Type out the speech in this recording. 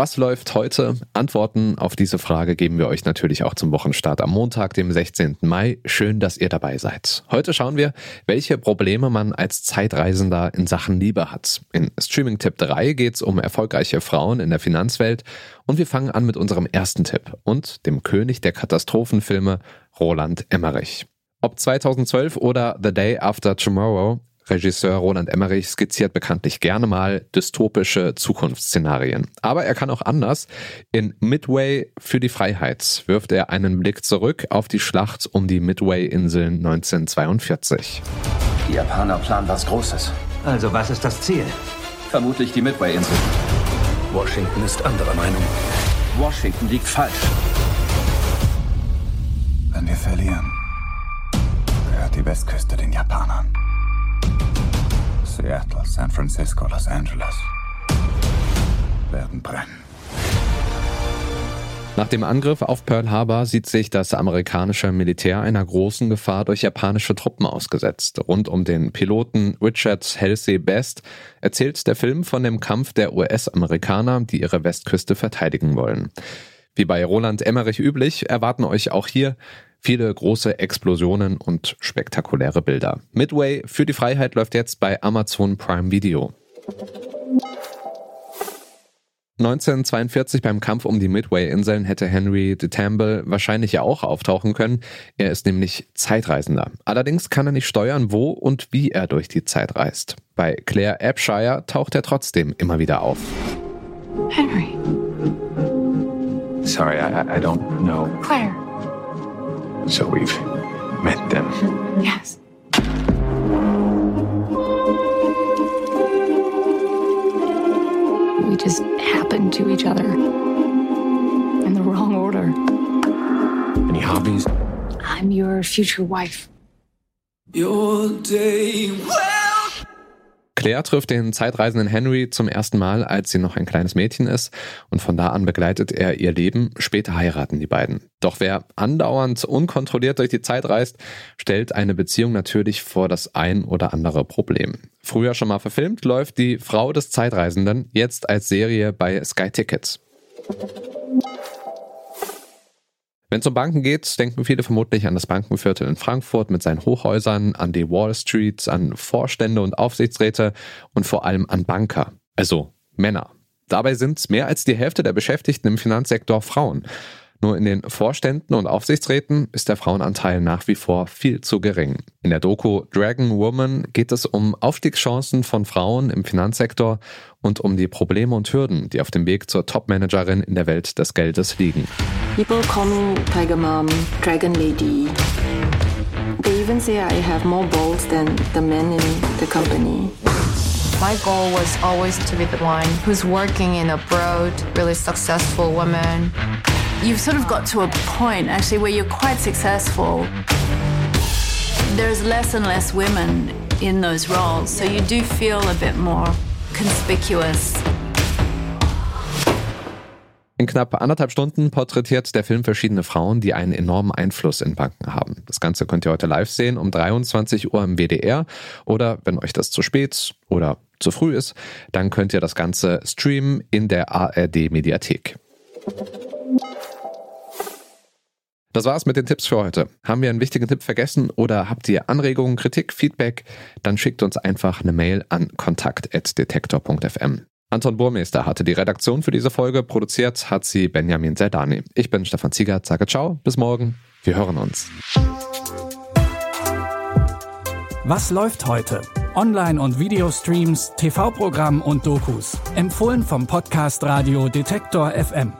Was läuft heute? Antworten auf diese Frage geben wir euch natürlich auch zum Wochenstart am Montag, dem 16. Mai. Schön, dass ihr dabei seid. Heute schauen wir, welche Probleme man als Zeitreisender in Sachen Liebe hat. In Streaming Tipp 3 geht es um erfolgreiche Frauen in der Finanzwelt und wir fangen an mit unserem ersten Tipp und dem König der Katastrophenfilme, Roland Emmerich. Ob 2012 oder The Day After Tomorrow, Regisseur Roland Emmerich skizziert bekanntlich gerne mal dystopische Zukunftsszenarien. Aber er kann auch anders. In Midway für die Freiheit wirft er einen Blick zurück auf die Schlacht um die Midway-Inseln 1942. Die Japaner planen was Großes. Also was ist das Ziel? Vermutlich die Midway-Insel. Washington ist anderer Meinung. Washington liegt falsch. Wenn wir verlieren, gehört die Westküste den Japanern. Seattle, San Francisco, Los Angeles werden brennen. Nach dem Angriff auf Pearl Harbor sieht sich das amerikanische Militär einer großen Gefahr durch japanische Truppen ausgesetzt. Rund um den Piloten Richard Halsey Best erzählt der Film von dem Kampf der US-Amerikaner, die ihre Westküste verteidigen wollen. Wie bei Roland Emmerich üblich, erwarten euch auch hier viele große Explosionen und spektakuläre Bilder. Midway für die Freiheit läuft jetzt bei Amazon Prime Video. 1942 beim Kampf um die Midway-Inseln hätte Henry de Tamble wahrscheinlich ja auch auftauchen können. Er ist nämlich Zeitreisender. Allerdings kann er nicht steuern, wo und wie er durch die Zeit reist. Bei Claire Abshire taucht er trotzdem immer wieder auf. Henry. Sorry, I, I don't know. Claire. So we've met them. Yes. We just happened to each other in the wrong order. Any hobbies? I'm your future wife. Your day wife. Claire trifft den zeitreisenden Henry zum ersten Mal, als sie noch ein kleines Mädchen ist, und von da an begleitet er ihr Leben. Später heiraten die beiden. Doch wer andauernd unkontrolliert durch die Zeit reist, stellt eine Beziehung natürlich vor das ein oder andere Problem. Früher schon mal verfilmt, läuft die Frau des Zeitreisenden jetzt als Serie bei Sky Tickets. Wenn es um Banken geht, denken viele vermutlich an das Bankenviertel in Frankfurt mit seinen Hochhäusern, an die Wall Street, an Vorstände und Aufsichtsräte und vor allem an Banker, also Männer. Dabei sind mehr als die Hälfte der Beschäftigten im Finanzsektor Frauen. Nur in den Vorständen und Aufsichtsräten ist der Frauenanteil nach wie vor viel zu gering. In der Doku Dragon Woman geht es um Aufstiegschancen von Frauen im Finanzsektor und um die Probleme und Hürden, die auf dem Weg zur Topmanagerin in der Welt des Geldes liegen. People call me Tiger Mom, Dragon Lady. They even say I have more balls than the men in the company. My goal was always to be the one who's working in a broad, really successful woman. You've sort of got to a point actually where you're quite successful. There's less and less women in those roles, so you do feel a bit more conspicuous. In knapp anderthalb Stunden porträtiert der Film verschiedene Frauen, die einen enormen Einfluss in Banken haben. Das Ganze könnt ihr heute live sehen um 23 Uhr im WDR oder wenn euch das zu spät oder zu früh ist, dann könnt ihr das Ganze streamen in der ARD Mediathek. Das war's mit den Tipps für heute. Haben wir einen wichtigen Tipp vergessen oder habt ihr Anregungen, Kritik, Feedback? Dann schickt uns einfach eine Mail an kontakt.detektor.fm. Anton Burmeister hatte die Redaktion für diese Folge, produziert hat sie Benjamin Zerdani. Ich bin Stefan Ziegert, sage ciao, bis morgen, wir hören uns. Was läuft heute? Online- und Videostreams, TV-Programm und Dokus. Empfohlen vom Podcast Radio Detektor FM.